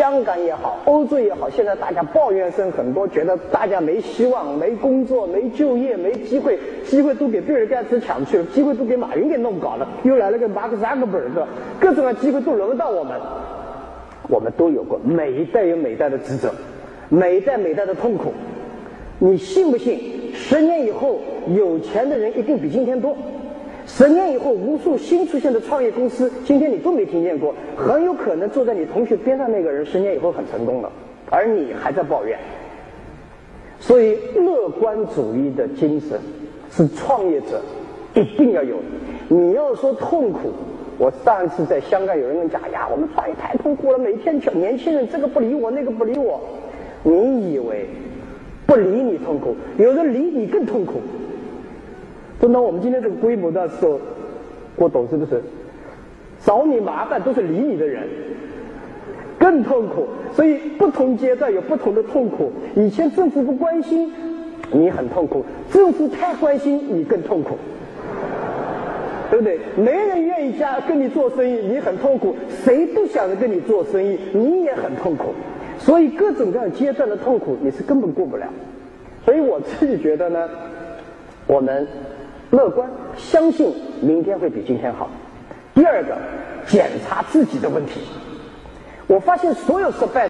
香港也好，欧洲也好，现在大家抱怨声很多，觉得大家没希望、没工作、没就业、没机会，机会都给比尔盖茨抢去了，机会都给马云给弄搞了，又来了个马克扎克伯格，各种的机会都轮不到我们。我们都有过，每一代有每一代的职责，每一代每一代的痛苦。你信不信？十年以后，有钱的人一定比今天多。十年以后，无数新出现的创业公司，今天你都没听见过，很有可能坐在你同学边上那个人，十年以后很成功了，而你还在抱怨。所以，乐观主义的精神是创业者一定要有的。你要说痛苦，我上次在香港有人跟讲哎呀，我们创业太痛苦了，每天叫年轻人这个不理我，那个不理我。你以为不理你痛苦，有人理你更痛苦。等到我们今天这个规模的时候，我懂是不是？找你麻烦都是理你的人，更痛苦。所以不同阶段有不同的痛苦。以前政府不关心，你很痛苦；政府太关心，你更痛苦，对不对？没人愿意加跟你做生意，你很痛苦；谁都想着跟你做生意，你也很痛苦。所以各种各样阶段的痛苦，你是根本过不了。所以我自己觉得呢，我们。乐观，相信明天会比今天好。第二个，检查自己的问题。我发现所有失败。